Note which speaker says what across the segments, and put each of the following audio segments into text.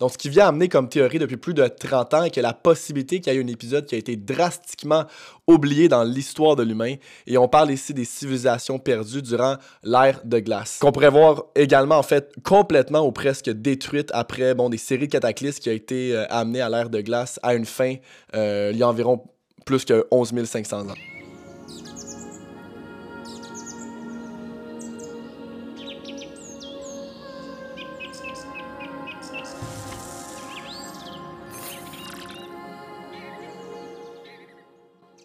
Speaker 1: Donc, ce qui vient amener comme théorie depuis plus de 30 ans est que la possibilité qu'il y ait un épisode qui a été drastiquement oublié dans l'histoire de l'humain. Et on parle ici des civilisations perdues durant l'ère de glace. Qu'on pourrait voir également, en fait, complètement ou presque détruite après bon, des séries de cataclysmes qui ont été euh, à l'ère de glace à une fin euh, il y a environ plus que 11 500 ans.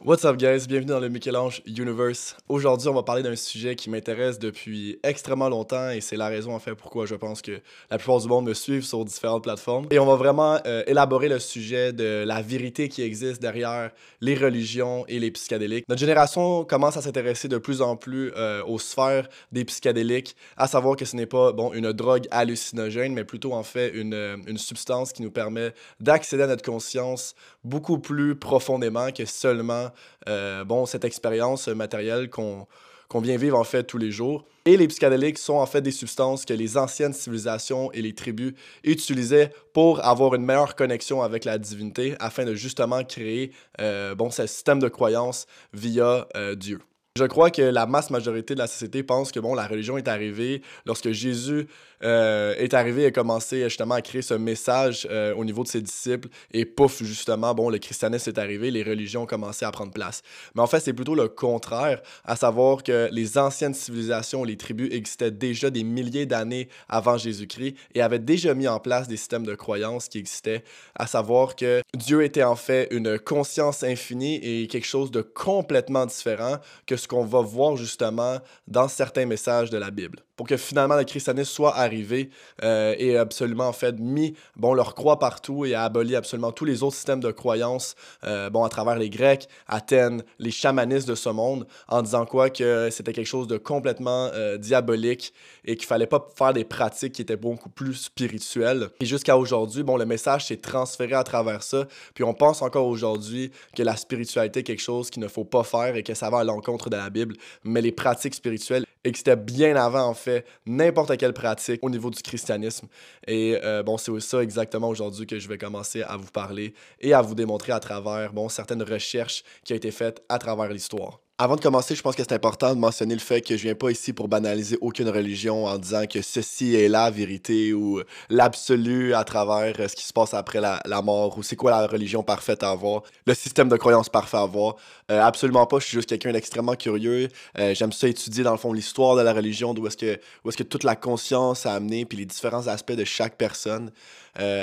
Speaker 1: What's up guys, bienvenue dans le Michel-Ange Universe. Aujourd'hui, on va parler d'un sujet qui m'intéresse depuis extrêmement longtemps et c'est la raison en fait pourquoi je pense que la plupart du monde me suivent sur différentes plateformes. Et on va vraiment euh, élaborer le sujet de la vérité qui existe derrière les religions et les psychédéliques. Notre génération commence à s'intéresser de plus en plus euh, aux sphères des psychédéliques, à savoir que ce n'est pas bon une drogue hallucinogène, mais plutôt en fait une, euh, une substance qui nous permet d'accéder à notre conscience beaucoup plus profondément que seulement euh, bon, cette expérience matérielle qu'on vient vivre en fait tous les jours. Et les psychédéliques sont en fait des substances que les anciennes civilisations et les tribus utilisaient pour avoir une meilleure connexion avec la divinité afin de justement créer euh, bon, ce système de croyance via euh, Dieu. Je crois que la masse majorité de la société pense que bon, la religion est arrivée lorsque Jésus euh, est arrivé et a commencé justement à créer ce message euh, au niveau de ses disciples et pouf, justement, bon, le christianisme est arrivé, les religions ont commencé à prendre place. Mais en fait, c'est plutôt le contraire, à savoir que les anciennes civilisations, les tribus existaient déjà des milliers d'années avant Jésus-Christ et avaient déjà mis en place des systèmes de croyances qui existaient, à savoir que Dieu était en fait une conscience infinie et quelque chose de complètement différent que ce qu'on va voir justement dans certains messages de la Bible pour que finalement le christianisme soit arrivé euh, et absolument en fait mis bon leur croix partout et a aboli absolument tous les autres systèmes de croyances euh, bon à travers les Grecs, Athènes, les chamanistes de ce monde en disant quoi? Que c'était quelque chose de complètement euh, diabolique et qu'il fallait pas faire des pratiques qui étaient beaucoup plus spirituelles. Et jusqu'à aujourd'hui, bon le message s'est transféré à travers ça, puis on pense encore aujourd'hui que la spiritualité est quelque chose qu'il ne faut pas faire et que ça va à l'encontre de la Bible, mais les pratiques spirituelles existaient bien avant en fait n'importe quelle pratique au niveau du christianisme. Et euh, bon, c'est ça exactement aujourd'hui que je vais commencer à vous parler et à vous démontrer à travers bon, certaines recherches qui ont été faites à travers l'histoire. Avant de commencer, je pense que c'est important de mentionner le fait que je viens pas ici pour banaliser aucune religion en disant que ceci est la vérité ou l'absolu à travers euh, ce qui se passe après la, mort ou c'est quoi la religion parfaite à avoir, le système de croyance parfait à avoir. Euh, absolument pas, je suis juste quelqu'un d'extrêmement curieux. Euh, j'aime ça étudier dans le fond l'histoire de la religion, d'où est-ce que, est que toute la conscience a amené, puis les différents aspects de chaque personne.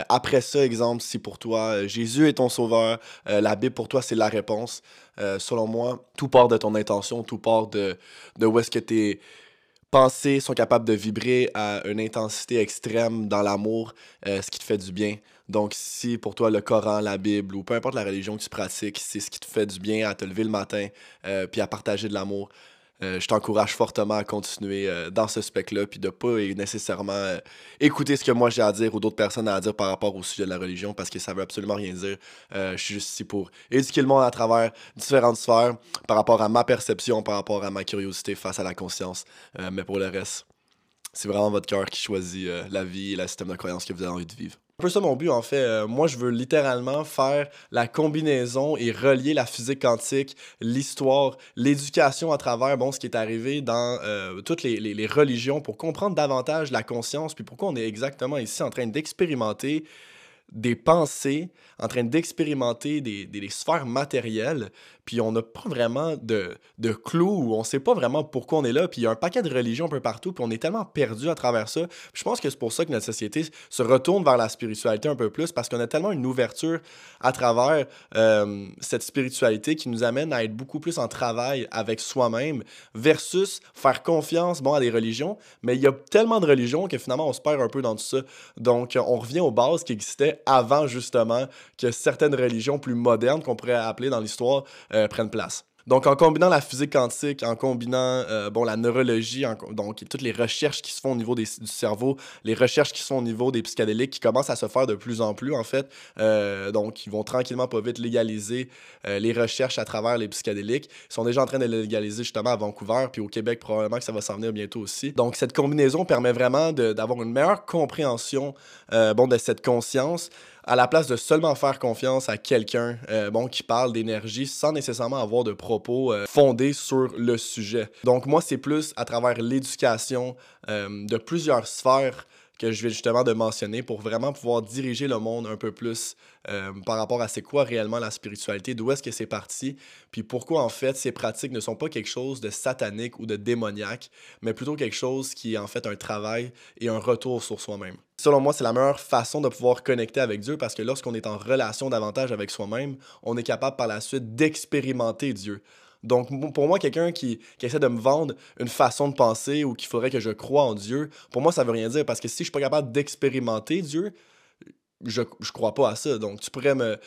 Speaker 1: Après ça, exemple, si pour toi Jésus est ton sauveur, la Bible pour toi c'est la réponse. Euh, selon moi, tout part de ton intention, tout part de, de où est-ce que tes pensées sont capables de vibrer à une intensité extrême dans l'amour, euh, ce qui te fait du bien. Donc, si pour toi le Coran, la Bible ou peu importe la religion que tu pratiques, c'est ce qui te fait du bien à te lever le matin euh, puis à partager de l'amour, euh, je t'encourage fortement à continuer euh, dans ce spec-là, puis de pas nécessairement euh, écouter ce que moi j'ai à dire ou d'autres personnes à dire par rapport au sujet de la religion, parce que ça veut absolument rien dire. je suis juste ici pour éduquer le monde à travers différentes sphères, par rapport à ma perception, par rapport à ma curiosité face à la conscience. mais pour le reste, c'est vraiment votre cœur qui choisit la vie et le système de croyance que vous avez envie de vivre un peu ça mon but en fait. Euh, moi, je veux littéralement faire la combinaison et relier la physique quantique, l'histoire, l'éducation à travers ce qui est arrivé dans euh, toutes les, religions pour comprendre davantage la conscience, puis pourquoi on est exactement ici en train d'expérimenter des pensées, en train d'expérimenter des, des, sphères matérielles, puis on n'a pas vraiment de, de clou, on sait pas vraiment pourquoi on est là, puis il y a un paquet de religions un peu partout, puis on est tellement perdu à travers ça. je pense que c'est pour ça que notre société se retourne vers la spiritualité un peu plus, parce qu'on a tellement une ouverture à travers euh, cette spiritualité qui nous amène à être beaucoup plus en travail avec soi-même, versus faire confiance bon, à des religions, mais il y a tellement de religions que finalement on se perd un peu dans tout ça. Donc on revient aux bases qui existaient avant justement que certaines religions plus modernes qu'on pourrait appeler dans l'histoire euh, prennent place. Donc, en combinant la physique quantique, en combinant euh, bon, la neurologie, donc toutes les recherches qui se font au niveau du cerveau, les recherches qui se font au niveau des psychédéliques qui commencent à se faire de plus en plus, en fait. Euh, donc, ils vont tranquillement, pas vite, légaliser euh, les recherches à travers les psychédéliques. Ils sont déjà en train de les légaliser justement à Vancouver, puis au Québec, probablement que ça va s'en venir bientôt aussi. Donc, cette combinaison permet vraiment d'avoir une meilleure compréhension bon, de cette conscience à la place de seulement faire confiance à quelqu'un euh, bon, qui parle d'énergie sans nécessairement avoir de propos euh, fondés sur le sujet. Donc moi, c'est plus à travers l'éducation euh, de plusieurs sphères que je viens justement de mentionner pour vraiment pouvoir diriger le monde un peu plus par rapport à c'est quoi réellement la spiritualité, d'où est-ce que c'est parti, puis pourquoi en fait ces pratiques ne sont pas quelque chose de satanique ou de démoniaque, mais plutôt quelque chose qui est en fait un travail et un retour sur soi-même. Selon moi, c'est la meilleure façon de pouvoir connecter avec Dieu parce que lorsqu'on est en relation davantage avec soi-même, on est capable par la suite d'expérimenter Dieu. Donc, pour moi, quelqu'un qui, essaie de me vendre une façon de penser ou qu'il faudrait que je croie en Dieu, pour moi, ça veut rien dire parce que si je suis pas capable d'expérimenter Dieu, je, crois pas à ça. Donc, tu pourrais me,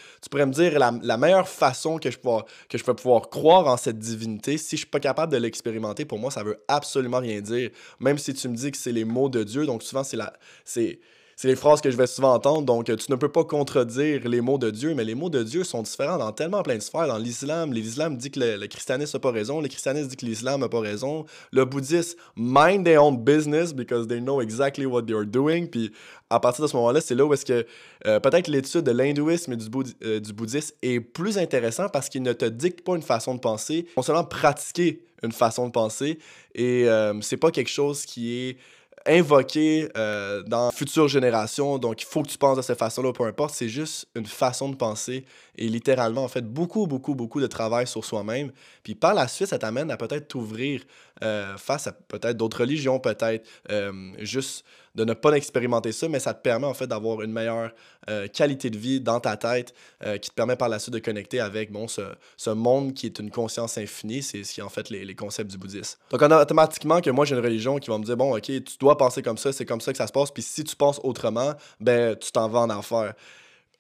Speaker 1: dire la, meilleure façon que je, peux, que je peux pouvoir croire en cette divinité, si je suis pas capable de l'expérimenter, pour moi, ça veut absolument rien dire. Même si tu me dis que c'est les mots de Dieu, donc souvent, c'est la. c'est c'est les phrases que je vais souvent entendre. Donc, tu ne peux pas contredire les mots de Dieu, mais les mots de Dieu sont différents dans tellement plein de sphères. Dans l'islam, l'islam dit que le, christianisme n'a pas raison, le christianisme dit que l'islam n'a pas raison. Le bouddhisme, mind their own business because they know exactly what they are doing. Puis, à partir de ce moment-là, c'est là où est-ce que euh, peut-être l'étude de l'hindouisme et du, euh, du bouddhisme est plus intéressant parce qu'il ne te dicte pas une façon de penser, non seulement pratiquer une façon de penser. Et euh, c'est pas quelque chose qui est invoqué euh, dans futures générations. Donc, il faut que tu penses de cette façon-là, peu importe. C'est juste une façon de penser et littéralement, en fait, beaucoup, beaucoup, beaucoup de travail sur soi-même. Puis par la suite, ça t'amène à peut-être t'ouvrir euh, face à peut-être d'autres religions, peut-être euh, juste de ne pas expérimenter ça, mais ça te permet en fait d'avoir une meilleure euh, qualité de vie dans ta tête qui te permet par la suite de connecter avec bon, ce, ce monde qui est une conscience infinie, c'est ce qui est en fait les, les concepts du bouddhisme. Donc automatiquement que moi j'ai une religion qui va me dire bon ok tu dois penser comme ça, c'est comme ça que ça se passe, puis si tu penses autrement, ben tu t'en vas en enfer.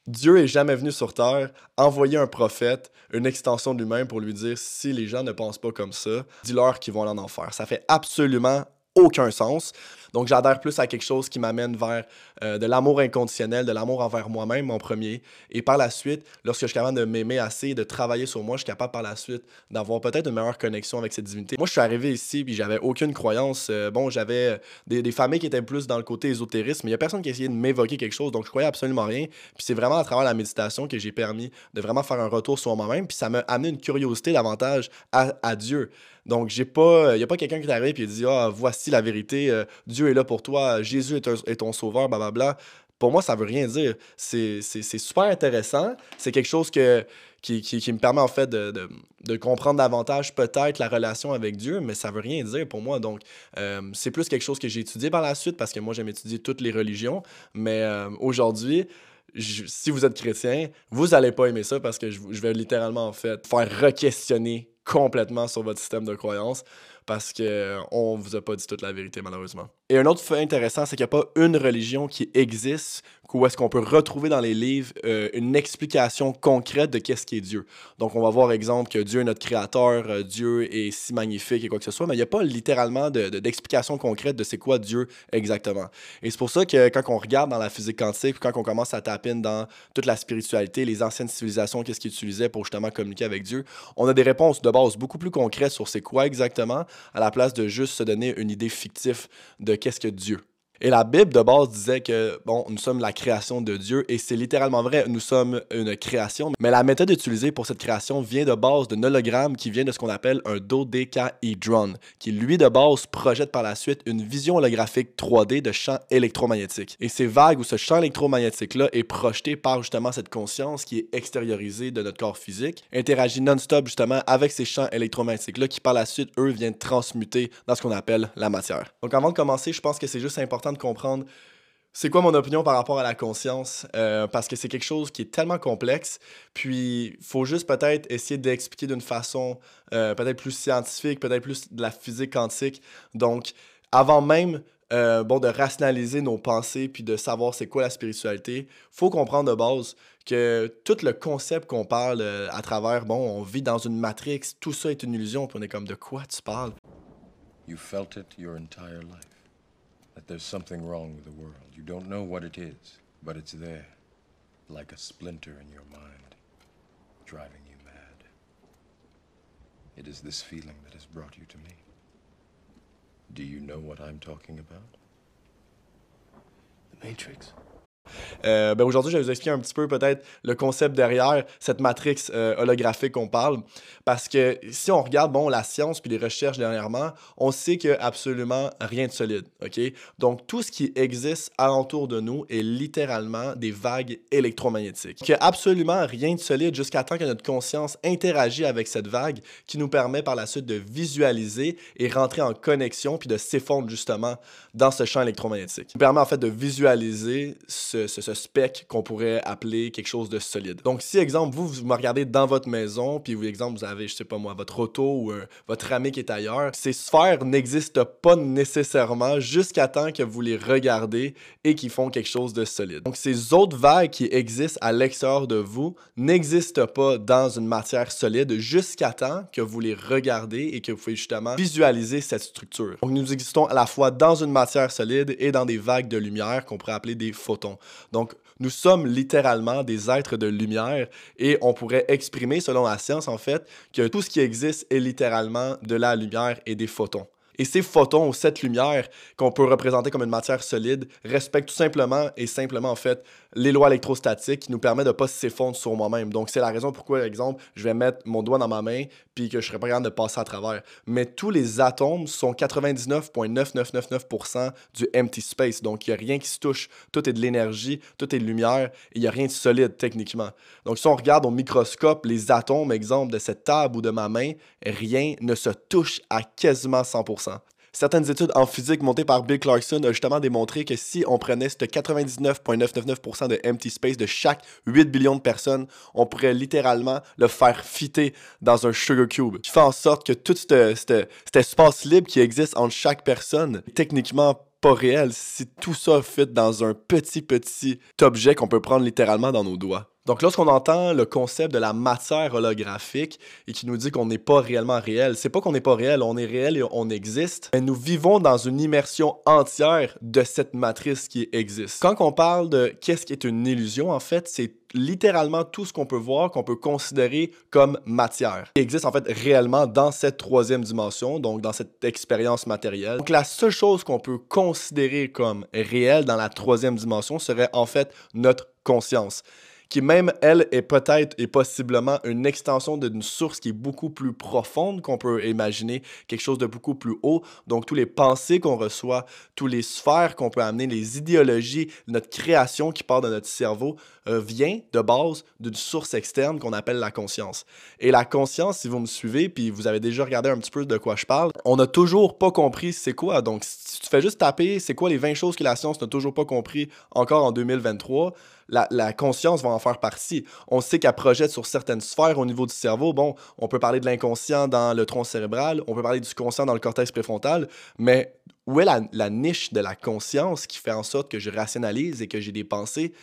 Speaker 1: Dieu est jamais venu sur terre envoyer un prophète, une extension de lui-même pour lui dire si les gens ne pensent pas comme ça, dis-leur qu'ils vont aller en enfer. Ça fait absolument aucun sens. Donc, j'adhère plus à quelque chose qui m'amène vers euh, de l'amour inconditionnel, de l'amour envers moi-même en premier. Et par la suite, lorsque je suis capable de m'aimer assez, de travailler sur moi, je suis capable par la suite d'avoir peut-être une meilleure connexion avec cette divinité. Moi, je suis arrivé ici, puis j'avais aucune croyance. Euh, bon, j'avais euh, des, familles qui étaient plus dans le côté ésotérisme, mais il n'y a personne qui essayait de m'évoquer quelque chose, donc je croyais absolument rien. Puis c'est vraiment à travers la méditation que j'ai permis de vraiment faire un retour sur moi-même, puis ça m'a amené une curiosité davantage à, Dieu. Donc, il n'y a pas quelqu'un qui est arrivé et dit Ah, voici la vérité, Dieu est là pour toi, Jésus est, ton sauveur, blablabla. Pour moi, ça veut rien dire. C'est super intéressant. C'est quelque chose qui, me permet en fait de, comprendre davantage peut-être la relation avec Dieu, mais ça veut rien dire pour moi. Donc, euh, c'est plus quelque chose que j'ai étudié par la suite parce que moi, j'aime étudier toutes les religions. Mais euh, aujourd'hui, si vous êtes chrétien, vous n'allez pas aimer ça parce que je, je vais littéralement en fait faire re-questionner complètement sur votre système de croyance parce qu'on ne vous a pas dit toute la vérité, malheureusement. Et un autre fait intéressant, c'est qu'il n'y a pas une religion qui existe où est-ce qu'on peut retrouver dans les livres euh, une explication concrète de qu'est-ce qui est Dieu. Donc, on va voir, exemple, que Dieu est notre créateur, euh, Dieu est si magnifique et quoi que ce soit, mais il n'y a pas littéralement d'explication de, concrète de c'est quoi Dieu exactement. Et c'est pour ça que quand on regarde dans la physique quantique, quand on commence à taper dans toute la spiritualité, les anciennes civilisations, qu'est-ce qu'ils utilisaient pour justement communiquer avec Dieu, on a des réponses de base beaucoup plus concrètes sur c'est quoi exactement, à la place de juste se donner une idée fictive de qu'est-ce que Dieu. Et la Bible de base disait que, bon, nous sommes la création de Dieu, et c'est littéralement vrai, nous sommes une création. Mais la méthode utilisée pour cette création vient de base d'un hologramme qui vient de ce qu'on appelle un dodecahedron, qui lui de base projette par la suite une vision holographique 3D de champs électromagnétiques. Et ces vagues où ce champ électromagnétique-là est projeté par justement cette conscience qui est extériorisée de notre corps physique, interagit non-stop justement avec ces champs électromagnétiques-là qui par la suite, eux, viennent transmuter dans ce qu'on appelle la matière. Donc avant de commencer, je pense que c'est juste important de comprendre c'est quoi mon opinion par rapport à la conscience, euh, parce que c'est quelque chose qui est tellement complexe, puis il faut juste peut-être essayer d'expliquer d'une façon euh, peut-être plus scientifique, peut-être plus de la physique quantique. Donc, avant même euh, bon, de rationaliser nos pensées puis de savoir c'est quoi la spiritualité, faut comprendre de base que tout le concept qu'on parle à travers, bon, on vit dans une matrix, tout ça est une illusion, puis on est comme de quoi tu parles?
Speaker 2: You felt it your entire life. That there's something wrong with the world. You don't know what it is, but it's there, like a splinter in your mind, driving you mad. It is this feeling that has brought you to me. Do you know what I'm talking about?
Speaker 3: The Matrix.
Speaker 1: Euh, ben aujourd'hui, je vais vous expliquer un petit peu peut-être le concept derrière cette matrix euh, holographique qu'on parle. Parce que si on regarde bon, la science puis les recherches dernièrement, on sait qu'il n'y a absolument rien de solide. ok? Donc tout ce qui existe alentour de nous est littéralement des vagues électromagnétiques. Il n'y a absolument rien de solide jusqu'à temps que notre conscience interagit avec cette vague qui nous permet par la suite de visualiser et rentrer en connexion puis de s'effondrer justement dans ce champ électromagnétique. Permet en fait de visualiser ce, ce, spec qu'on pourrait appeler quelque chose de solide. Donc si, exemple, vous, vous me regardez dans votre maison, puis vous, exemple, vous avez, je sais pas moi, votre auto ou euh, votre ami qui est ailleurs, ces sphères n'existent pas nécessairement jusqu'à temps que vous les regardez et qu'ils font quelque chose de solide. Donc ces autres vagues qui existent à l'extérieur de vous n'existent pas dans une matière solide jusqu'à temps que vous les regardez et que vous pouvez justement visualiser cette structure. Donc nous existons à la fois dans une matière solide et dans des vagues de lumière qu'on pourrait appeler des photons. Donc, nous sommes littéralement des êtres de lumière et on pourrait exprimer, selon la science, en fait, que tout ce qui existe est littéralement de la lumière et des photons. Et ces photons ou cette lumière qu'on peut représenter comme une matière solide respectent tout simplement et simplement en fait les lois électrostatiques qui nous permettent de ne pas s'effondrer sur moi-même. Donc c'est la raison pourquoi, par exemple, je vais mettre mon doigt dans ma main puis que je serais pas capable de passer à travers. Mais tous les atomes sont 99,9999% du empty space. Donc il n'y a rien qui se touche. Tout est de l'énergie, tout est de lumière et il n'y a rien de solide techniquement. Donc si on regarde au microscope les atomes, exemple de cette table ou de ma main, rien ne se touche à quasiment 100%. Certaines études en physique montées par Bill Clarkson ont justement démontré que si on prenait ce 99,999% de empty space de chaque 8 billions de personnes, on pourrait littéralement le faire fitter dans un sugar cube. Qui fait en sorte que tout cet espace libre qui existe entre chaque personne est techniquement pas réel si tout ça fit dans un petit petit objet qu'on peut prendre littéralement dans nos doigts. Donc lorsqu'on entend le concept de la matière holographique et qui nous dit qu'on n'est pas réellement réel, c'est pas qu'on n'est pas réel, on est réel et on existe, mais nous vivons dans une immersion entière de cette matrice qui existe. Quand on parle de qu'est-ce qui est une illusion, en fait, c'est littéralement tout ce qu'on peut voir, qu'on peut considérer comme matière, qui existe en fait réellement dans cette troisième dimension, donc dans cette expérience matérielle. Donc la seule chose qu'on peut considérer comme réelle dans la troisième dimension serait en fait notre conscience qui même, elle, est peut-être et possiblement une extension d'une source qui est beaucoup plus profonde qu'on peut imaginer, quelque chose de beaucoup plus haut. Donc, tous les pensées qu'on reçoit, tous les sphères qu'on peut amener, les idéologies, notre création qui part de notre cerveau, euh, vient de base d'une source externe qu'on appelle la conscience. Et la conscience, si vous me suivez, puis vous avez déjà regardé un petit peu de quoi je parle, on n'a toujours pas compris c'est quoi. Donc, si tu fais juste taper c'est quoi les 20 choses que la science n'a toujours pas compris encore en 2023, la, conscience va en faire partie. On sait qu'elle projette sur certaines sphères au niveau du cerveau. Bon, on peut parler de l'inconscient dans le tronc cérébral, on peut parler du conscient dans le cortex préfrontal, mais où est la, la niche de la conscience qui fait en sorte que je rationalise et que j'ai des pensées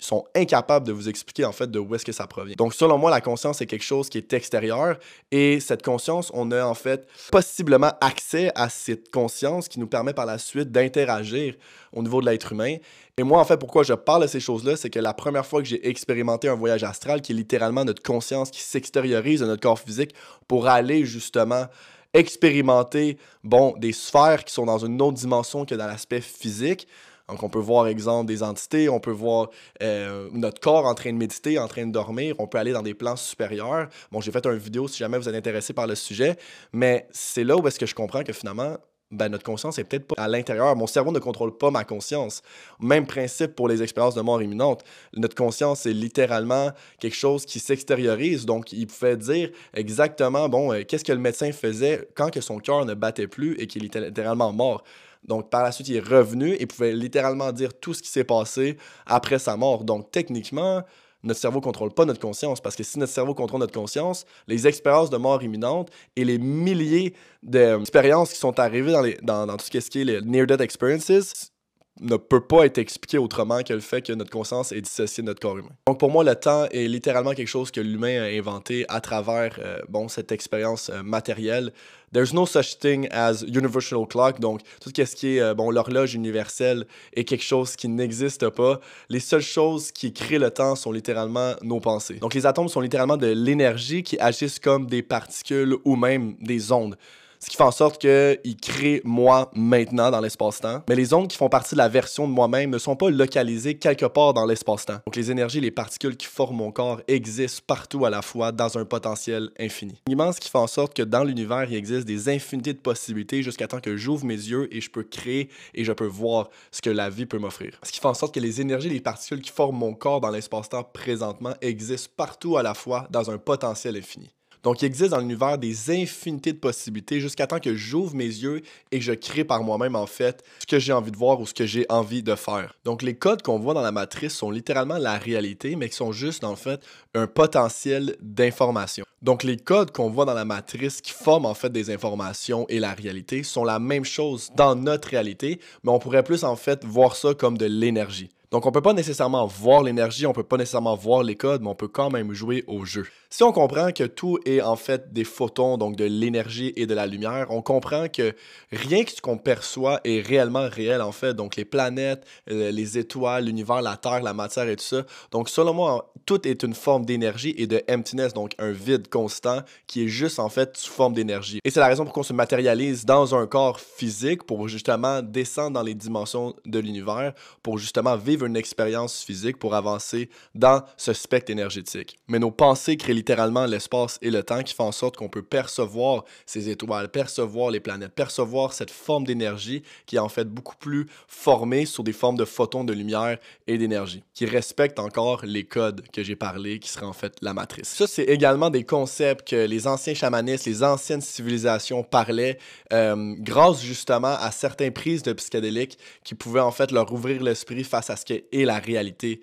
Speaker 1: sont incapables de vous expliquer en fait de où est-ce que ça provient. Donc selon moi, la conscience est quelque chose qui est extérieur et cette conscience, on a en fait possiblement accès à cette conscience qui nous permet par la suite d'interagir au niveau de l'être humain. Et moi en fait, pourquoi je parle de ces choses-là, c'est que la première fois que j'ai expérimenté un voyage astral qui est littéralement notre conscience qui s'extériorise de notre corps physique pour aller justement expérimenter bon des sphères qui sont dans une autre dimension que dans l'aspect physique donc, on peut voir, exemple, des entités, on peut voir euh, notre corps en train de méditer, en train de dormir, on peut aller dans des plans supérieurs. Bon, j'ai fait une vidéo si jamais vous êtes intéressé par le sujet, mais c'est là où est-ce que je comprends que finalement, ben, notre conscience est peut-être pas à l'intérieur. Mon cerveau ne contrôle pas ma conscience. Même principe pour les expériences de mort imminente. Notre conscience est littéralement quelque chose qui s'extériorise. Donc, il pouvait dire exactement, bon, euh, qu'est-ce que le médecin faisait quand que son cœur ne battait plus et qu'il était littéralement mort. Donc, par la suite, il est revenu et pouvait littéralement dire tout ce qui s'est passé après sa mort. Donc, techniquement, notre cerveau contrôle pas notre conscience. Parce que si notre cerveau contrôle notre conscience, les expériences de mort imminente et les milliers d'expériences qui sont arrivées dans, les, dans, dans tout ce qui est les near-death experiences ne peut pas être expliqué autrement que le fait que notre conscience est dissociée de notre corps humain. Donc pour moi, le temps est littéralement quelque chose que l'humain a inventé à travers euh, bon, cette expérience euh, matérielle. There's no such thing as universal clock, donc tout ce qui est euh, bon, l'horloge universelle est quelque chose qui n'existe pas. Les seules choses qui créent le temps sont littéralement nos pensées. Donc les atomes sont littéralement de l'énergie qui agissent comme des particules ou même des ondes ce qui fait en sorte qu'il crée moi maintenant dans l'espace-temps. Mais les ondes qui font partie de la version de moi-même ne sont pas localisées quelque part dans l'espace-temps. Donc les énergies, les particules qui forment mon corps existent partout à la fois dans un potentiel infini. Immense qui fait en sorte que dans l'univers, il existe des infinités de possibilités jusqu'à temps que j'ouvre mes yeux et je peux créer et je peux voir ce que la vie peut m'offrir. Ce qui fait en sorte que les énergies, les particules qui forment mon corps dans l'espace-temps présentement existent partout à la fois dans un potentiel infini. Donc, il existe dans l'univers des infinités de possibilités jusqu'à temps que j'ouvre mes yeux et que je crée par moi-même, en fait, ce que j'ai envie de voir ou ce que j'ai envie de faire. Donc, les codes qu'on voit dans la matrice sont littéralement la réalité, mais qui sont juste, en fait, un potentiel d'information. Donc, les codes qu'on voit dans la matrice qui forment, en fait, des informations et la réalité sont la même chose dans notre réalité, mais on pourrait plus, en fait, voir ça comme de l'énergie. Donc, on peut pas nécessairement voir l'énergie, on peut pas nécessairement voir les codes, mais on peut quand même jouer au jeu. Si on comprend que tout est en fait des photons, donc de l'énergie et de la lumière, on comprend que rien que ce qu'on perçoit est réellement réel en fait. Donc, les planètes, euh, les étoiles, l'univers, la Terre, la matière et tout ça. Donc, selon moi, tout est une forme d'énergie et de emptiness, donc un vide constant qui est juste en fait sous forme d'énergie. Et c'est la raison pour qu'on se matérialise dans un corps physique pour justement descendre dans les dimensions de l'univers, pour justement vivre une expérience physique pour avancer dans ce spectre énergétique. Mais nos pensées créent littéralement l'espace et le temps qui font en sorte qu'on peut percevoir ces étoiles, percevoir les planètes, percevoir cette forme d'énergie qui est en fait beaucoup plus formée sur des formes de photons de lumière et d'énergie, qui respectent encore les codes que j'ai parlé, qui seraient en fait la matrice. Ça, c'est également des concepts que les anciens chamanistes, les anciennes civilisations parlaient euh, grâce justement à certaines prises de psychédéliques qui pouvaient en fait leur ouvrir l'esprit face à ce et la réalité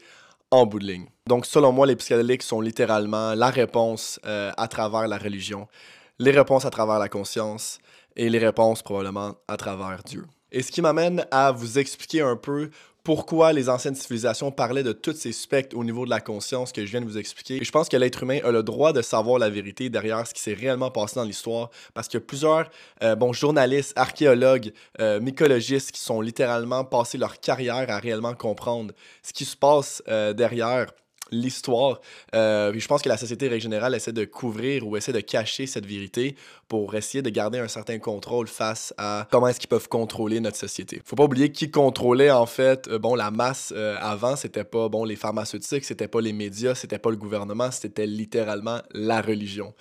Speaker 1: en bout de ligne. Donc, selon moi, les psychédéliques sont littéralement la réponse euh, à travers la religion, les réponses à travers la conscience et les réponses probablement à travers Dieu. Et ce qui m'amène à vous expliquer un peu pourquoi les anciennes civilisations parlaient de tous ces spectres au niveau de la conscience que je viens de vous expliquer. Je pense que l'être humain a le droit de savoir la vérité derrière ce qui s'est réellement passé dans l'histoire, parce a plusieurs euh, bons journalistes, archéologues, euh, mycologistes qui sont littéralement passés leur carrière à réellement comprendre ce qui se passe euh, derrière l'histoire. Euh, je pense que la société règle générale essaie de couvrir ou essaie de cacher cette vérité pour essayer de garder un certain contrôle face à comment est-ce qu'ils peuvent contrôler notre société. Faut pas oublier qui contrôlait en fait euh, bon la masse euh, avant, c'était pas bon les pharmaceutiques, c'était pas les médias, c'était pas le gouvernement, c'était littéralement la religion.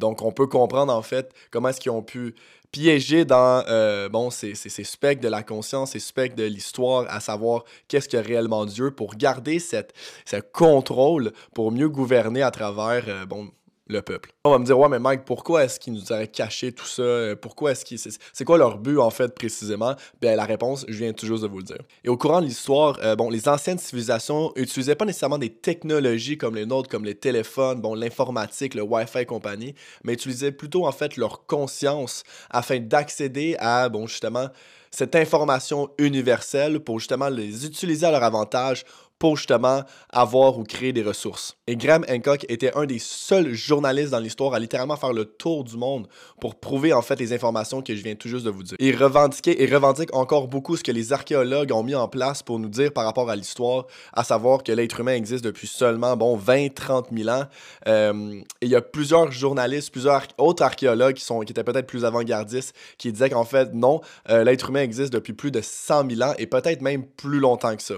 Speaker 1: Donc on peut comprendre en fait comment est-ce qu'ils ont pu piégé dans euh, bon, ces, ces, spectres de la conscience, ces spectres de l'histoire, à savoir qu'est-ce que réellement Dieu, pour garder ce contrôle, pour mieux gouverner à travers euh, bon, le peuple. On va me dire, ouais, mais Mike, pourquoi est-ce qu'ils nous auraient caché tout ça? Euh, pourquoi est-ce qu'ils. C'est quoi leur but, en fait, précisément? Bien, la réponse, je viens toujours de vous le dire. Et au courant de l'histoire, euh, bon, les anciennes civilisations utilisaient pas nécessairement des technologies comme les nôtres, comme les téléphones, bon, l'informatique, le Wi-Fi et compagnie, mais utilisaient plutôt, en fait, leur conscience afin d'accéder à, bon, justement, cette information universelle pour justement les utiliser à leur avantage pour justement avoir ou créer des ressources. Et Graham Hancock était un des seuls journalistes dans l'histoire à littéralement faire le tour du monde pour prouver en fait les informations que je viens tout juste de vous dire. Il revendiquait et revendique encore beaucoup ce que les archéologues ont mis en place pour nous dire par rapport à l'histoire, à savoir que l'être humain existe depuis seulement bon 20-30 000 ans. Euh, et il y a plusieurs journalistes, plusieurs autres archéologues qui, sont, qui étaient peut-être plus avant-gardistes, qui disaient qu'en fait non, euh, l'être humain existe depuis plus de 100 000 ans et peut-être même plus longtemps que ça.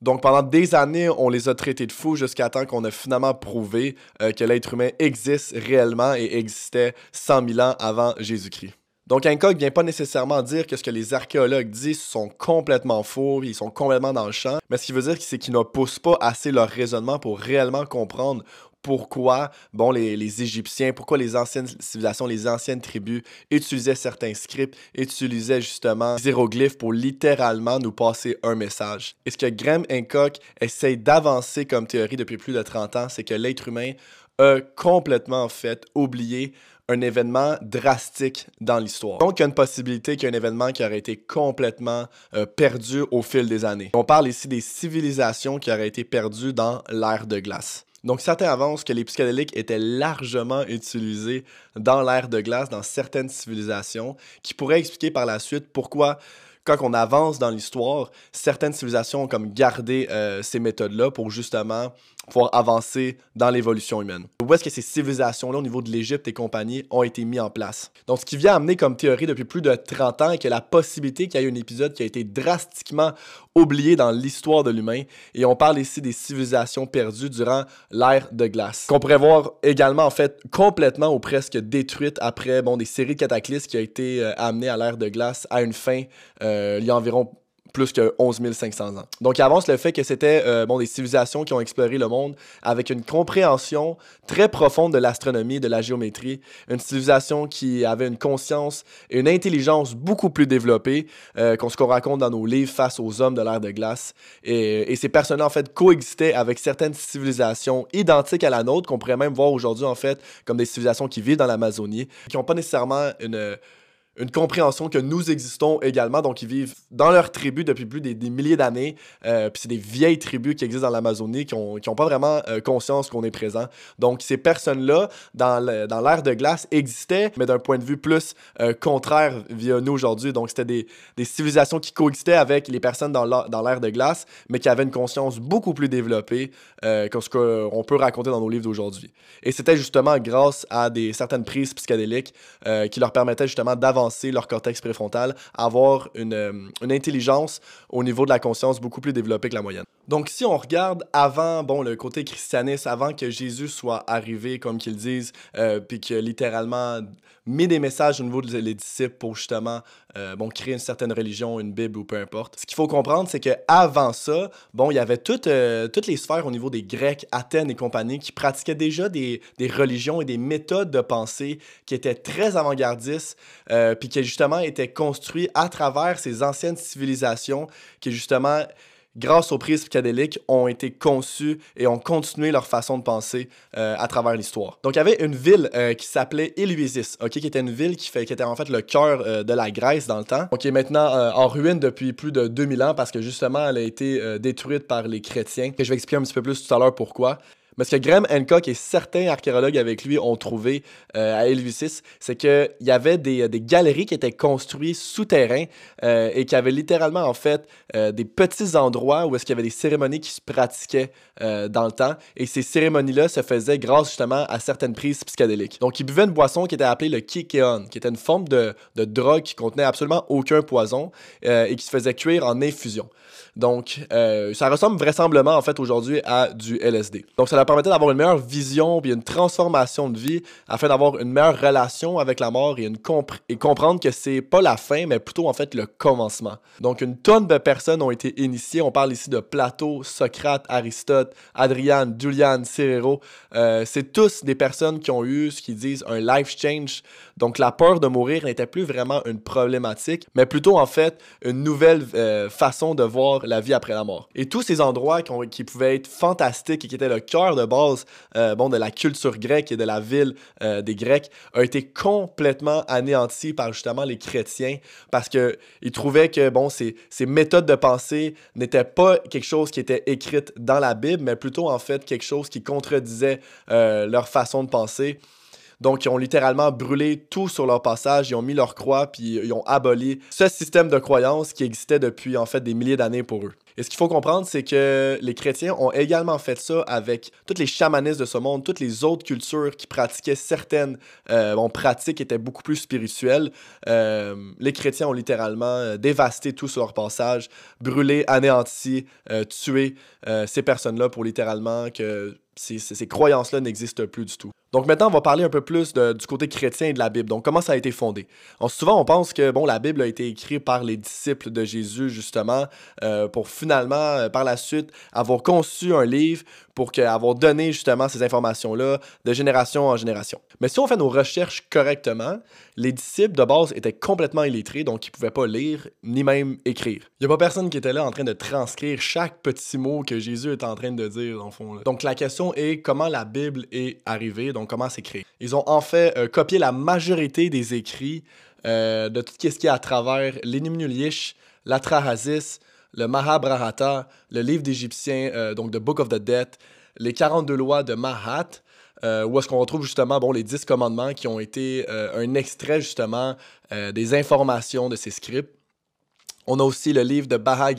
Speaker 1: Donc pendant des années, on les a traités de fous jusqu'à temps qu'on a finalement prouvé euh, que l'être humain existe réellement et existait 100 000 ans avant Jésus-Christ. Donc Hancock vient pas nécessairement dire que ce que les archéologues disent sont complètement faux, ils sont complètement dans le champ, mais ce qui veut dire c'est qu'ils ne poussent pas assez leur raisonnement pour réellement comprendre pourquoi, bon, les, les, Égyptiens, pourquoi les anciennes civilisations, les anciennes tribus utilisaient certains scripts, utilisaient justement des hiéroglyphes pour littéralement nous passer un message. Et ce que Graham Hancock essaye d'avancer comme théorie depuis plus de 30 ans, c'est que l'être humain a complètement fait oublier un événement drastique dans l'histoire. Donc, il y a une possibilité qu'il y ait un événement qui aurait été complètement euh, perdu au fil des années. On parle ici des civilisations qui auraient été perdues dans l'ère de glace. Donc, certains avancent que les psychédéliques étaient largement utilisés dans l'ère de glace, dans certaines civilisations, qui pourraient expliquer par la suite pourquoi quand on avance dans l'histoire, certaines civilisations ont comme gardé euh, ces méthodes-là pour justement pouvoir avancer dans l'évolution humaine. Où est-ce que ces civilisations-là, au niveau de l'Égypte et compagnie, ont été mis en place? Donc, ce qui vient amener comme théorie depuis plus de 30 ans est que la possibilité qu'il y ait un épisode qui a été drastiquement oublié dans l'histoire de l'humain, et on parle ici des civilisations perdues durant l'ère de glace, qu'on pourrait voir également, en fait, complètement ou presque détruite après, bon, des séries de cataclysmes qui ont été euh, amenées à l'ère de glace à une fin euh, il y a environ plus que 11 500 ans. Donc, il avance le fait que c'était euh, bon, des civilisations qui ont exploré le monde avec une compréhension très profonde de l'astronomie de la géométrie. Une civilisation qui avait une conscience et une intelligence beaucoup plus développée euh, qu'on ce qu'on raconte dans nos livres face aux hommes de l'ère de glace. Et, et ces personnes en fait, coexistaient avec certaines civilisations identiques à la nôtre, qu'on pourrait même voir aujourd'hui, en fait, comme des civilisations qui vivent dans l'Amazonie, qui n'ont pas nécessairement une une compréhension que nous existons également. Donc, ils vivent dans leur tribu depuis plus des, milliers d'années. Euh, puis c'est des vieilles tribus qui existent dans l'Amazonie qui n'ont ont pas vraiment euh, conscience qu'on est présent. Donc, ces personnes-là, dans l'ère de glace, existaient, mais d'un point de vue plus euh, contraire via nous aujourd'hui. Donc, c'était des, des, civilisations qui coexistaient avec les personnes dans l'ère de glace, mais qui avaient une conscience beaucoup plus développée que ce qu'on peut raconter dans nos livres d'aujourd'hui. Et c'était justement grâce à des certaines prises psychédéliques qui leur permettaient justement d'avancer leur cortex préfrontal, avoir une, euh, une, intelligence au niveau de la conscience beaucoup plus développée que la moyenne. Donc, si on regarde avant, bon, le côté christianiste, avant que Jésus soit arrivé, comme qu'ils disent, euh, puis que littéralement mis des messages au niveau des disciples pour justement, euh, bon, créer une certaine religion, une Bible ou peu importe. Ce qu'il faut comprendre, c'est qu'avant ça, bon, il y avait toutes, toutes les sphères au niveau des Grecs, Athènes et compagnie qui pratiquaient déjà des, des religions et des méthodes de pensée qui étaient très avant-gardistes, puis qui justement été construit à travers ces anciennes civilisations qui justement grâce aux prises psychédéliques, ont été conçues et ont continué leur façon de penser euh, à travers l'histoire. Donc, il y avait une ville euh, qui s'appelait Eleusis, qui était une ville qui, fait, qui était en fait le cœur euh, de la Grèce dans le temps, qui est maintenant en ruine depuis plus de 2000 ans parce que justement, elle a été détruite par les chrétiens. Et je vais expliquer un petit peu plus tout à l'heure pourquoi. Mais ce que Graham Hancock et certains archéologues avec lui ont trouvé euh, à Eleusis, c'est qu'il y avait des, des, galeries qui étaient construites souterrains euh, et qui avaient littéralement en fait euh, des petits endroits où est-ce qu'il y avait des cérémonies qui se pratiquaient dans le temps. Et ces cérémonies-là se faisaient grâce justement à certaines prises psychédéliques. Donc ils buvaient une boisson qui était appelée le kikeon, qui était une forme de, de drogue qui contenait absolument aucun poison et qui se faisait cuire en infusion. Donc, euh, ça ressemble vraisemblablement en fait aujourd'hui à du LSD. Donc, ça permettait d'avoir une meilleure vision puis une transformation de vie afin d'avoir une meilleure relation avec la mort et, une et comprendre que c'est pas la fin, mais plutôt en fait le commencement. Donc, une tonne de personnes ont été initiées. On parle ici de Plato, Socrate, Aristote, Adrian, Julian, Cicero. Euh, c'est tous des personnes qui ont eu ce qu'ils disent un life change. Donc, la peur de mourir n'était plus vraiment une problématique, mais plutôt en fait une nouvelle euh, façon de voir la vie après la mort. Et tous ces endroits qui, pouvaient être fantastiques et qui étaient le cœur de base euh, bon, de la culture grecque et de la ville euh, des Grecs ont été complètement anéantis par justement les chrétiens parce qu'ils trouvaient que bon, ces, ces méthodes de pensée n'étaient pas quelque chose qui était écrite dans la Bible, mais plutôt en fait quelque chose qui contredisait euh, leur façon de penser. Donc, ils ont littéralement brûlé tout sur leur passage, ils ont mis leur croix, puis ils ont aboli ce système de croyance qui existait depuis en fait des milliers d'années pour eux. Et ce qu'il faut comprendre, c'est que les chrétiens ont également fait ça avec toutes les chamanistes de ce monde, toutes les autres cultures qui pratiquaient certaines euh, pratiques qui étaient beaucoup plus spirituelles. Euh, les chrétiens ont littéralement euh, dévasté tout sur leur passage, brûlé, anéanti, euh, tué ces personnes-là pour littéralement que ces, croyances-là n'existent plus du tout. Donc maintenant, on va parler un peu plus du côté chrétien de la Bible. Donc comment ça a été fondé? souvent, on pense que bon, la Bible a été écrite par les disciples de Jésus justement pour finir finalement, euh, par la suite, avoir conçu un livre pour que, avoir donné justement ces informations-là de génération en génération. Mais si on fait nos recherches correctement, les disciples de base étaient complètement illettrés, donc ils ne pouvaient pas lire ni même écrire. Il n'y a pas personne qui était là en train de transcrire chaque petit mot que Jésus est en train de dire, le fond. Donc la question est comment la Bible est arrivée, donc comment c'est créé? Ils ont en fait euh, copié la majorité des écrits euh, de tout ce qui est à travers l'Enimnulish, l'Atrahasis, le Mahabharata, le livre d'Égyptiens, euh, donc The Book of the Dead, les 42 lois de Mahat, euh, où est-ce qu'on retrouve justement bon, les 10 commandements qui ont été un extrait justement des informations de ces scripts. On a aussi le livre de Bhagavad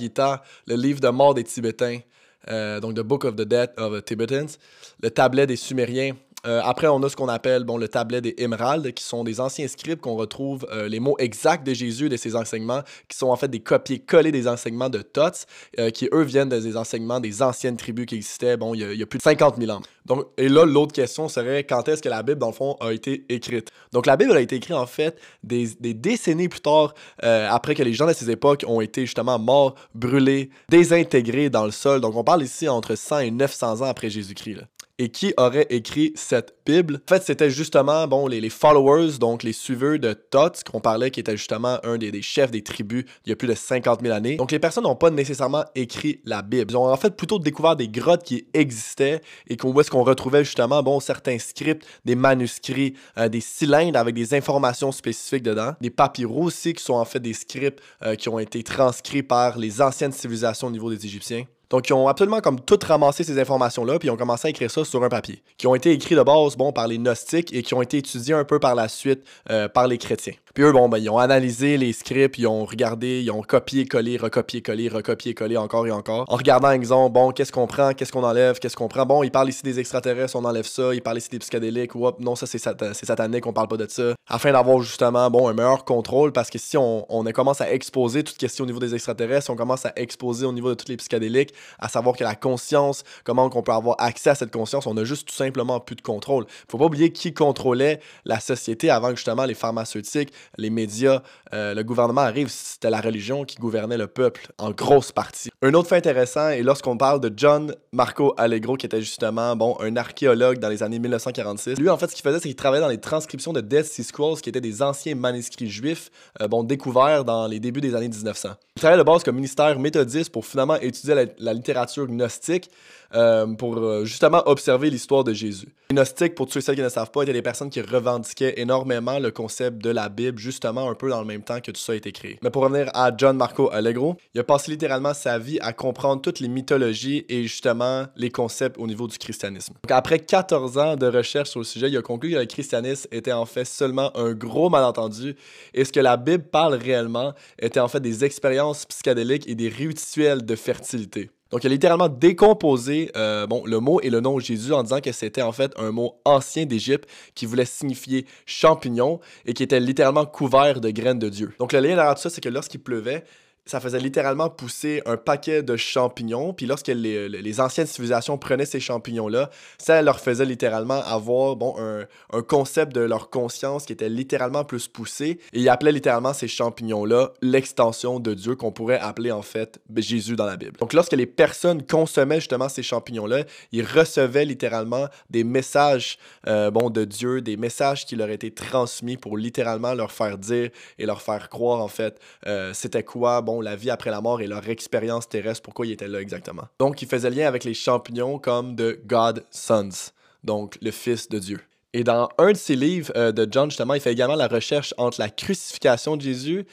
Speaker 1: le livre de mort des Tibétains, donc The Book of the Dead of the Tibetans, le tablet des Sumériens, euh, après, on a ce qu'on appelle bon, le tablet des émeraldes, qui sont des anciens scripts qu'on retrouve euh, les mots exacts de Jésus de ses enseignements, qui sont en fait des copier-coller des enseignements de Tots, euh, qui eux viennent des enseignements des anciennes tribus qui existaient, bon, il y, a plus de 50 000 ans. Donc, et là, l'autre question serait quand est-ce que la Bible, dans le fond, a été écrite? Donc, la Bible a été écrite, en fait, des, des décennies plus tard, après que les gens de ces époques ont été justement morts, brûlés, désintégrés dans le sol. Donc, on parle ici entre 100 et 900 ans après Jésus-Christ et qui aurait écrit cette Bible. En fait, c'était justement bon, les, followers, donc les suiveurs de Thoth, qu'on parlait, qui était justement un des, chefs des tribus il y a plus de 50 000 années. Donc les personnes n'ont pas nécessairement écrit la Bible. Ils ont en fait plutôt découvert des grottes qui existaient et qu'on est-ce qu'on retrouvait justement bon, certains scripts, des manuscrits, euh, des cylindres avec des informations spécifiques dedans, des papyrus aussi qui sont en fait des scripts euh, qui ont été transcrits par les anciennes civilisations au niveau des Égyptiens. Donc, ils ont absolument comme tout ramassé ces informations-là, puis ils ont commencé à écrire ça sur un papier, qui ont été écrits de base, bon, par les gnostiques et qui ont été étudiés un peu par la suite euh, par les chrétiens. Eux, bon, ben, ils ont analysé les scripts, ils ont regardé, ils ont copié-collé, recopié-collé, recopié-collé encore et encore. En regardant, exemple, bon, qu'est-ce qu'on prend, qu'est-ce qu'on enlève, qu'est-ce qu'on prend? Bon, ils parlent ici des extraterrestres, on enlève ça. Ils parlent ici des psychédéliques, ou non, ça c'est satanique, on parle pas de ça. Afin d'avoir justement, bon, un meilleur contrôle, parce que si on, on commence à exposer toute question au niveau des extraterrestres, on commence à exposer au niveau de tous les psychédéliques, à savoir que la conscience, comment on peut avoir accès à cette conscience, on a juste tout simplement plus de contrôle. Faut pas oublier qui contrôlait la société avant justement les pharmaceutiques, les médias, euh, le gouvernement arrive, c'était la religion qui gouvernait le peuple en grosse partie. Un autre fait intéressant est lorsqu'on parle de John Marco Allegro, qui était justement bon, un archéologue dans les années 1946. Lui, en fait, ce qu'il faisait, c'est qu'il travaillait dans les transcriptions de Dead Sea Scrolls, qui étaient des anciens manuscrits juifs euh, bon, découverts dans les débuts des années 1900. Il travaillait de base comme ministère méthodiste pour finalement étudier la littérature gnostique. Euh, pour justement observer l'histoire de Jésus. Les gnostiques, pour ceux et celles qui ne savent pas, étaient des personnes qui revendiquaient énormément le concept de la Bible, justement un peu dans le même temps que tout ça a été créé. Mais pour revenir à John Marco Allegro, il a passé littéralement sa vie à comprendre toutes les mythologies et justement les concepts au niveau du christianisme. Donc, après 14 ans de recherche sur le sujet, il a conclu que le christianisme était en fait seulement un gros malentendu et ce que la Bible parle réellement était en fait des expériences psychédéliques et des rituels de fertilité. Donc, il a littéralement décomposé euh, le mot et le nom Jésus en disant que c'était en fait un mot ancien d'Égypte qui voulait signifier champignon et qui était littéralement couvert de graines de Dieu. Donc, le lien derrière tout ça, c'est que lorsqu'il pleuvait, ça faisait littéralement pousser un paquet de champignons. Puis lorsque les, les anciennes civilisations prenaient ces champignons-là, ça leur faisait littéralement avoir bon, un, un, concept de leur conscience qui était littéralement plus poussé. Et ils appelaient littéralement ces champignons-là l'extension de Dieu qu'on pourrait appeler en fait Jésus dans la Bible. Donc lorsque les personnes consommaient justement ces champignons-là, ils recevaient littéralement des messages euh, bon, de Dieu, des messages qui leur étaient transmis pour littéralement leur faire dire et leur faire croire en fait euh, c'était quoi bon la vie après la mort et leur expérience terrestre, pourquoi ils étaient là exactement. Donc, il faisait lien avec les champignons comme de God Sons, donc le Fils de Dieu. Et dans un de ses livres euh, de John, justement, il fait également la recherche entre la crucifixion de Jésus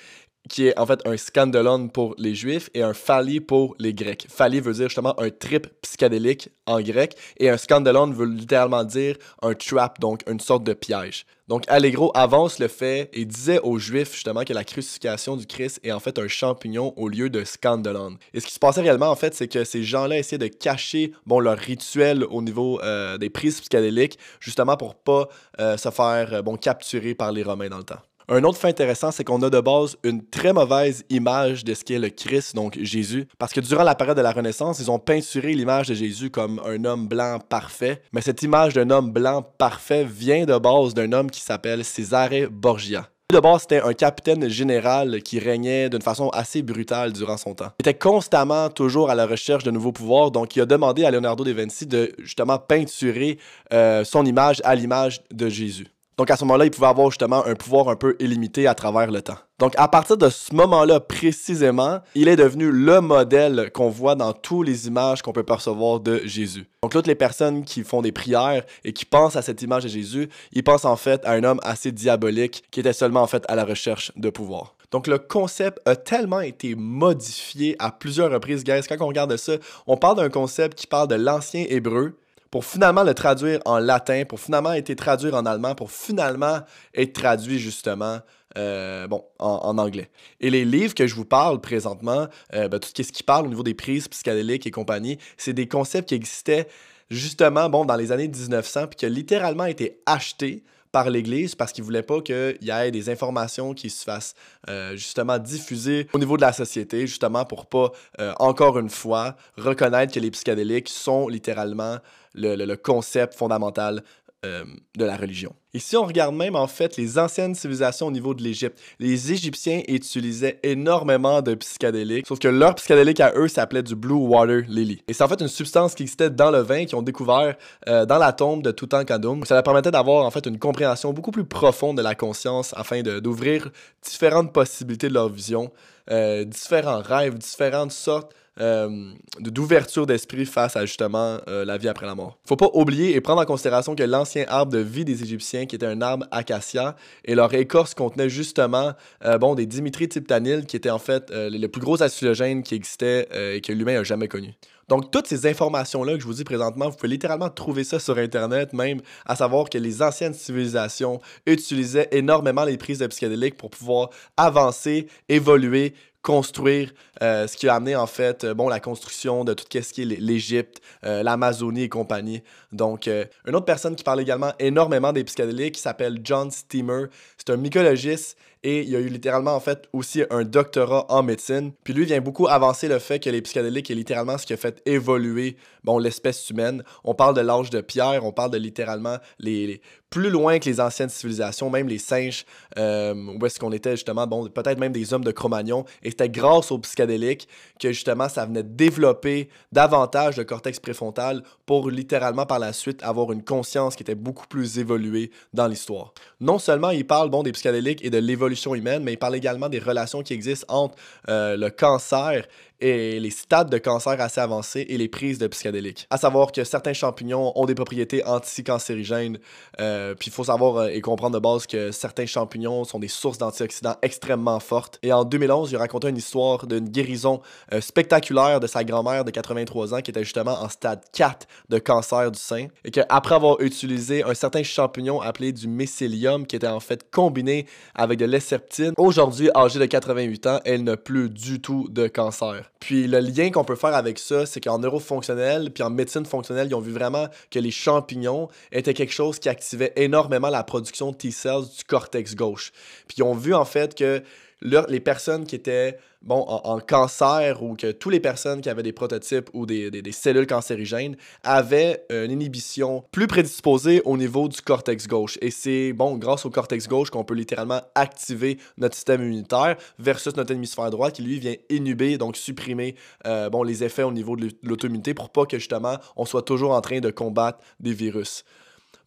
Speaker 1: qui est en fait un scandalon pour les Juifs et un phali pour les Grecs. Phali veut dire justement un trip psychédélique en grec et un scandalon veut littéralement dire un trap, donc une sorte de piège. Donc Allegro avance le fait et disait aux Juifs justement que la crucifixion du Christ est en fait un champignon au lieu de scandalon. Et ce qui se passait réellement en fait, c'est que ces gens-là essayaient de cacher bon leur rituel au niveau euh, des prises psychédéliques justement pour pas euh, se faire euh, bon capturer par les Romains dans le temps. Un autre fait intéressant, c'est qu'on a de base une très mauvaise image de ce qu'est le Christ, donc Jésus, parce que durant la période de la Renaissance, ils ont peinturé l'image de Jésus comme un homme blanc parfait, mais cette image d'un homme blanc parfait vient de base d'un homme qui s'appelle Cesare Borgia. De base, c'était un capitaine général qui régnait d'une façon assez brutale durant son temps. Il était constamment toujours à la recherche de nouveaux pouvoirs, donc il a demandé à Leonardo da Vinci de justement peinturer euh, son image à l'image de Jésus. Donc à ce moment-là, il pouvait avoir justement un pouvoir un peu illimité à travers le temps. Donc à partir de ce moment-là précisément, il est devenu le modèle qu'on voit dans toutes les images qu'on peut percevoir de Jésus. Donc toutes les personnes qui font des prières et qui pensent à cette image de Jésus, ils pensent en fait à un homme assez diabolique qui était seulement en fait à la recherche de pouvoir. Donc le concept a tellement été modifié à plusieurs reprises, guys. Quand on regarde ça, on parle d'un concept qui parle de l'ancien hébreu, pour finalement le traduire en latin, pour finalement être traduit en allemand, pour finalement être traduit justement euh, en, anglais. Et les livres que je vous parle présentement, euh, ben, tout ce qui parle au niveau des prises psychédéliques et compagnie, c'est des concepts qui existaient justement bon, dans les années 1900 puis qui ont littéralement été achetés par l'Église parce qu'ils ne voulaient pas qu'il y ait des informations qui se fassent euh, justement diffuser au niveau de la société, justement pour pas, encore une fois, reconnaître que les psychédéliques sont littéralement le, concept fondamental euh, de la religion. Et si on regarde même en fait les anciennes civilisations au niveau de l'Égypte, les Égyptiens utilisaient énormément de psychédéliques, sauf que leur psychédélique à eux s'appelait du Blue Water Lily. Et c'est en fait une substance qui existait dans le vin qu'ils ont découvert euh, dans la tombe de Toutankhamon. Ça leur permettait d'avoir en fait une compréhension beaucoup plus profonde de la conscience afin d'ouvrir différentes possibilités de leur vision, euh, différents rêves, différentes sortes euh, d'ouverture d'esprit face à justement euh, la vie après la mort. Faut pas oublier et prendre en considération que l'ancien arbre de vie des Égyptiens, qui était un arbre acacia, et leur écorce contenait justement euh, bon, des diméthyltryptanyl, qui étaient en fait le plus gros hallucinogène qui existait et que l'humain a jamais connu. Donc, toutes ces informations-là que je vous dis présentement, vous pouvez littéralement trouver ça sur Internet, même à savoir que les anciennes civilisations utilisaient énormément les prises de psychédéliques pour pouvoir avancer, évoluer, construire, euh, ce qui a amené en fait euh, bon, la construction de tout ce qui est l'Égypte, euh, l'Amazonie et compagnie. Donc, une autre personne qui parle également énormément des psychédéliques s'appelle John Steamer. C'est un mycologiste et il a eu littéralement en fait aussi un doctorat en médecine. Puis lui vient beaucoup avancer le fait que les psychédéliques est littéralement ce qui a fait évoluer bon, l'espèce humaine. On parle de l'âge de pierre, on parle de littéralement les, plus loin que les anciennes civilisations, même les singes, euh, où est-ce qu'on était justement, bon, peut-être même des hommes de Cro-Magnon. Et c'était grâce aux psychédéliques que justement ça venait développer davantage le cortex préfrontal pour littéralement par la suite avoir une conscience qui était beaucoup plus évoluée dans l'histoire. Non seulement il parle bon, des psychédéliques et de l'évolution humaine, mais il parle également des relations qui existent entre euh, le cancer et les stades de cancer assez avancés et les prises de psychédéliques. À savoir que certains champignons ont des propriétés anticancérigènes, euh, puis il faut savoir euh, et comprendre de base que certains champignons sont des sources d'antioxydants extrêmement fortes. Et en 2011, il a raconté une histoire d'une guérison euh, spectaculaire de sa grand-mère de 83 ans qui était justement en stade 4 de cancer du sein et qu'après avoir utilisé un certain champignon appelé du mycélium qui était en fait combiné avec de l'esserptine, aujourd'hui âgée de 88 ans, elle n'a plus du tout de cancer. Puis le lien qu'on peut faire avec ça, c'est qu'en neurofonctionnel, puis en médecine fonctionnelle, ils ont vu vraiment que les champignons étaient quelque chose qui activait énormément la production de T-cells du cortex gauche. Puis ils ont vu en fait que les personnes qui étaient en, cancer ou que toutes les personnes qui avaient des prototypes ou des, cellules cancérigènes avaient une inhibition plus prédisposée au niveau du cortex gauche. Et c'est bon, grâce au cortex gauche qu'on peut littéralement activer notre système immunitaire versus notre hémisphère droit qui lui vient inhiber, donc supprimer euh, bon, les effets au niveau de l'auto-immunité pour pas que justement on soit toujours en train de combattre des virus.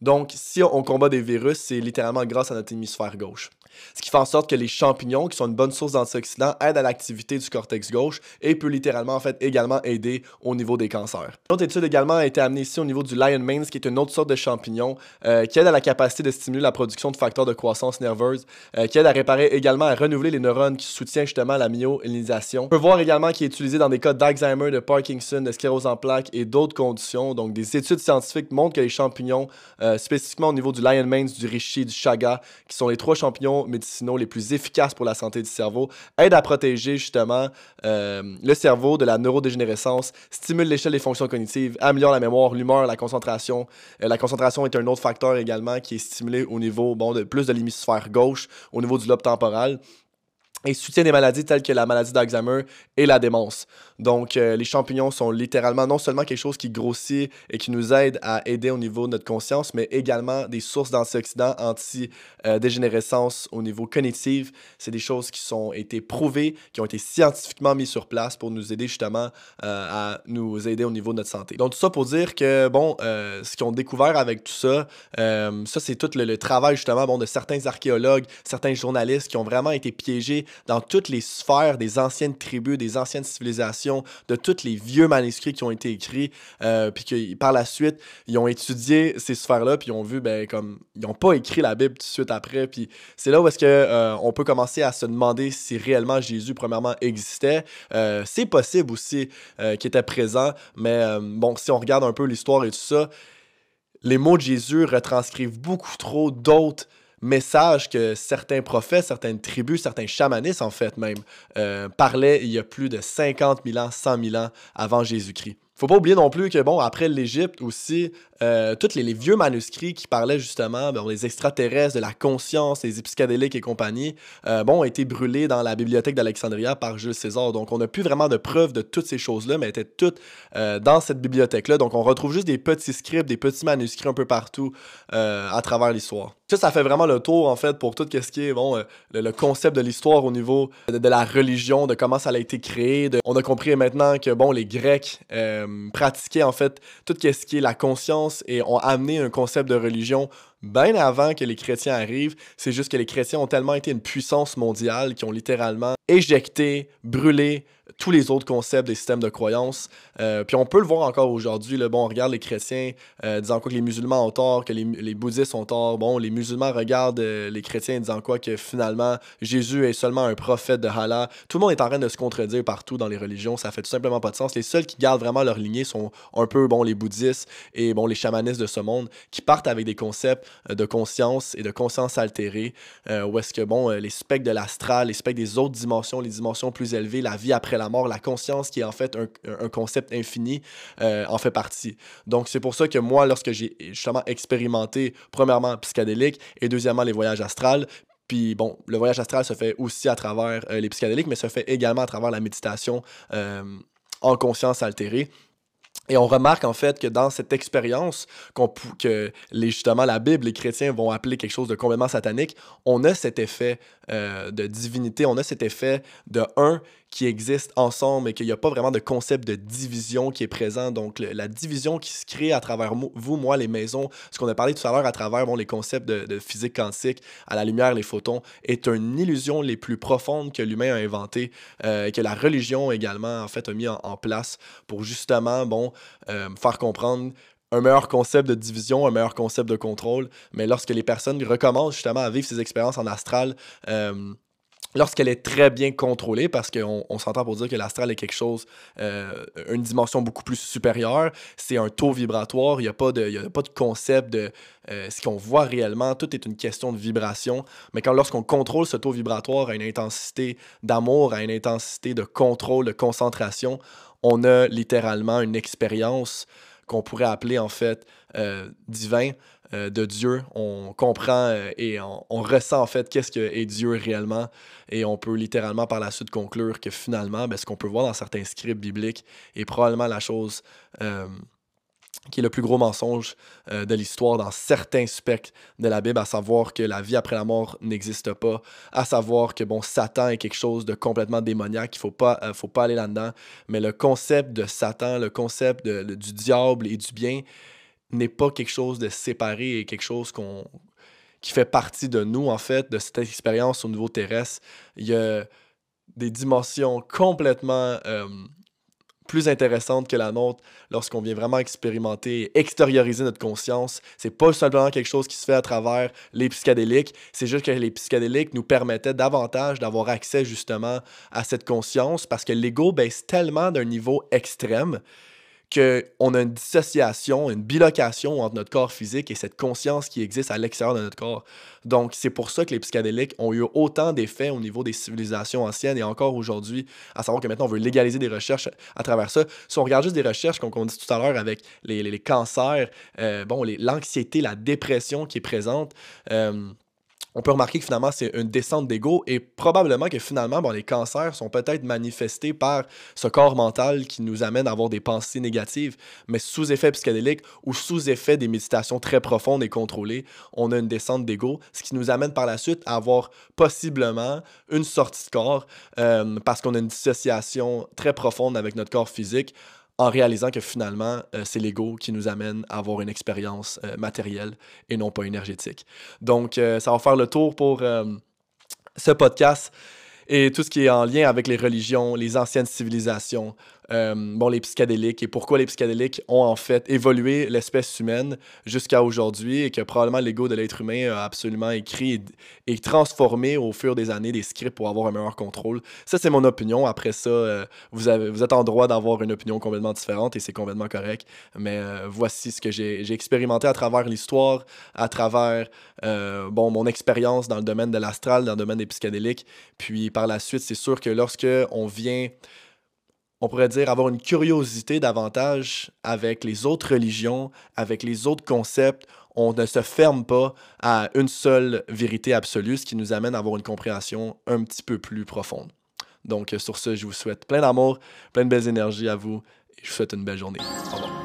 Speaker 1: Donc, si on combat des virus, c'est littéralement grâce à notre hémisphère gauche. Ce qui fait en sorte que les champignons, qui sont une bonne source d'antioxydants, aident à l'activité du cortex gauche et peut littéralement en fait également aider au niveau des cancers. Une autre étude également a été amenée ici au niveau du lion mane, qui est une autre sorte de champignon euh, qui aide à la capacité de stimuler la production de facteurs de croissance nerveuse, euh, qui aide à réparer également à renouveler les neurones qui soutiennent justement la myélinisation. On peut voir également qu'il est utilisé dans des cas d'Alzheimer, de Parkinson, de sclérose en plaques et d'autres conditions. Donc des études scientifiques montrent que les champignons, euh, spécifiquement au niveau du lion mane, du reishi, du chaga, qui sont les trois champignons médicinaux les plus efficaces pour la santé du cerveau, aident à protéger justement euh, le cerveau de la neurodégénérescence, stimulent l'échelle des fonctions cognitives, améliorent la mémoire, l'humeur, la concentration. Euh, la concentration est un autre facteur également qui est stimulé au niveau bon, de plus de l'hémisphère gauche, au niveau du lobe temporal. Et soutient des maladies telles que la maladie d'Alzheimer et la démence. Donc, euh, les champignons sont littéralement non seulement quelque chose qui grossit et qui nous aide à aider au niveau de notre conscience, mais également des sources d'antioxydants, anti-dégénérescence au niveau cognitif. C'est des choses qui sont été prouvées, qui ont été scientifiquement mises sur place pour nous aider justement euh, à nous aider au niveau de notre santé. Donc, tout ça pour dire que, bon, euh, ce qu'ils ont découvert avec tout ça, ça, c'est tout le, le, travail justement bon, de certains archéologues, certains journalistes qui ont vraiment été piégés dans toutes les sphères des anciennes tribus, des anciennes civilisations, de tous les vieux manuscrits qui ont été écrits, euh, puis que par la suite, ils ont étudié ces sphères-là, puis ils ont vu, ben, comme, ils n'ont pas écrit la Bible tout de suite après, puis c'est là où est-ce que euh, on peut commencer à se demander si réellement Jésus, premièrement, existait. Euh, c'est possible aussi qu'il était présent, mais bon, si on regarde un peu l'histoire et tout ça, les mots de Jésus retranscrivent beaucoup trop d'autres message que certains prophètes, certaines tribus, certains chamanistes en fait même, euh, parlaient il y a plus de 50 000 ans, 100 000 ans avant Jésus-Christ. Faut pas oublier non plus que, bon, après l'Égypte aussi, euh, tous les, vieux manuscrits qui parlaient justement bon, des extraterrestres, de la conscience, les psychédéliques et compagnie, euh, bon, ont été brûlés dans la bibliothèque d'Alexandria par Jules César. Donc, on n'a plus vraiment de preuves de toutes ces choses-là, mais elles étaient toutes euh, dans cette bibliothèque-là. Donc, on retrouve juste des petits scripts, des petits manuscrits un peu partout à travers l'histoire. Ça, ça fait vraiment le tour, en fait, pour tout ce qui est, bon, le, concept de l'histoire au niveau de, la religion, de comment ça a été créé. On a compris maintenant que, bon, les Grecs pratiquaient, en fait, tout ce qui est la conscience et ont amené un concept de religion bien avant que les chrétiens arrivent. C'est juste que les chrétiens ont tellement été une puissance mondiale qu'ils ont littéralement éjecté, brûlé tous les autres concepts des systèmes de croyance. Euh, puis on peut le voir encore aujourd'hui. Bon, on regarde les chrétiens euh, disant quoi que les musulmans ont tort, que les, bouddhistes ont tort. Bon, les musulmans regardent euh, les chrétiens disant quoi que finalement Jésus est seulement un prophète de Allah. Tout le monde est en train de se contredire partout dans les religions. Ça fait tout simplement pas de sens. Les seuls qui gardent vraiment leur lignée sont un peu bon les bouddhistes et bon les chamanistes de ce monde qui partent avec des concepts de conscience et de conscience altérée. où est-ce que bon les spectres de l'astral, les spectres des autres dimensions, les dimensions plus élevées, la vie après la mort, la conscience qui est en fait un, concept infini, euh, en fait partie. Donc c'est pour ça que moi, lorsque j'ai justement expérimenté, premièrement, psychédélique et deuxièmement, les voyages astrales, puis bon, le voyage astral se fait aussi à travers euh, les psychédéliques, mais se fait également à travers la méditation euh, en conscience altérée. Et on remarque en fait que dans cette expérience que justement la Bible, les chrétiens vont appeler quelque chose de complètement satanique, on a cet effet euh, de divinité, on a cet effet de un qui existe ensemble et qu'il n'y a pas vraiment de concept de division qui est présent. Donc la division qui se crée à travers vous, moi, les maisons, ce qu'on a parlé tout à l'heure à travers bon, les concepts de, physique quantique, à la lumière, les photons, est une illusion les plus profondes que l'humain a inventée, euh, et que la religion également en fait a mis en, place pour justement bon faire comprendre un meilleur concept de division, un meilleur concept de contrôle. Mais lorsque les personnes recommencent justement à vivre ces expériences en astral, euh, lorsqu'elle est très bien contrôlée, parce qu'on on, s'entend pour dire que l'astral est quelque chose, euh, une dimension beaucoup plus supérieure, c'est un taux vibratoire, il n'y a, pas de, a pas de concept de euh, ce qu'on voit réellement, tout est une question de vibration, mais quand lorsqu'on contrôle ce taux vibratoire à une intensité d'amour, à une intensité de contrôle, de concentration, on a littéralement une expérience qu'on pourrait appeler en fait euh, divin euh, de Dieu. On comprend euh, et on, ressent en fait qu'est-ce que est Dieu réellement et on peut littéralement par la suite conclure que finalement, ben, ce qu'on peut voir dans certains scripts bibliques est probablement la chose qui est le plus gros mensonge euh, de l'histoire dans certains spectres de la Bible, à savoir que la vie après la mort n'existe pas, à savoir que bon Satan est quelque chose de complètement démoniaque, il faut euh, faut pas aller là-dedans, mais le concept de Satan, le concept du diable et du bien n'est pas quelque chose de séparé et quelque chose qui fait partie de nous en fait, de cette expérience au niveau terrestre. Il y a des dimensions complètement euh, plus intéressante que la nôtre lorsqu'on vient vraiment expérimenter et extérioriser notre conscience. C'est pas simplement quelque chose qui se fait à travers les psychédéliques, c'est juste que les psychédéliques nous permettaient davantage d'avoir accès justement à cette conscience parce que l'ego baisse tellement d'un niveau extrême qu'on a une dissociation, une bilocation entre notre corps physique et cette conscience qui existe à l'extérieur de notre corps. Donc, c'est pour ça que les psychédéliques ont eu autant d'effets au niveau des civilisations anciennes et encore aujourd'hui, à savoir que maintenant, on veut légaliser des recherches à travers ça. Si on regarde juste des recherches, comme on dit tout à l'heure, avec les, les, cancers, euh, bon, l'anxiété, la dépression qui est présente, euh, on peut remarquer que finalement, c'est une descente d'ego et probablement que finalement, bon, les cancers sont peut-être manifestés par ce corps mental qui nous amène à avoir des pensées négatives, mais sous effet psychédélique ou sous effet des méditations très profondes et contrôlées, on a une descente d'ego, ce qui nous amène par la suite à avoir possiblement une sortie de corps euh, parce qu'on a une dissociation très profonde avec notre corps physique en réalisant que finalement, euh, c'est l'ego qui nous amène à avoir une expérience euh, matérielle et non pas énergétique. Donc, euh, ça va faire le tour pour ce podcast et tout ce qui est en lien avec les religions, les anciennes civilisations, euh, bon, les psychédéliques et pourquoi les psychédéliques ont en fait évolué l'espèce humaine jusqu'à aujourd'hui et que probablement l'ego de l'être humain a absolument écrit et, transformé au fur des années des scripts pour avoir un meilleur contrôle? Ça, c'est mon opinion. Après ça, euh, vous, avez, vous êtes en droit d'avoir une opinion complètement différente et c'est complètement correct. Mais euh, voici ce que j'ai expérimenté à travers l'histoire, à travers bon, mon expérience dans le domaine de l'astral, dans le domaine des psychédéliques. Puis par la suite, c'est sûr que lorsque on vient on pourrait dire, avoir une curiosité davantage avec les autres religions, avec les autres concepts. On ne se ferme pas à une seule vérité absolue, ce qui nous amène à avoir une compréhension un petit peu plus profonde. Donc, sur ce, je vous souhaite plein d'amour, plein de belles énergies à vous et je vous souhaite une belle journée. Au revoir.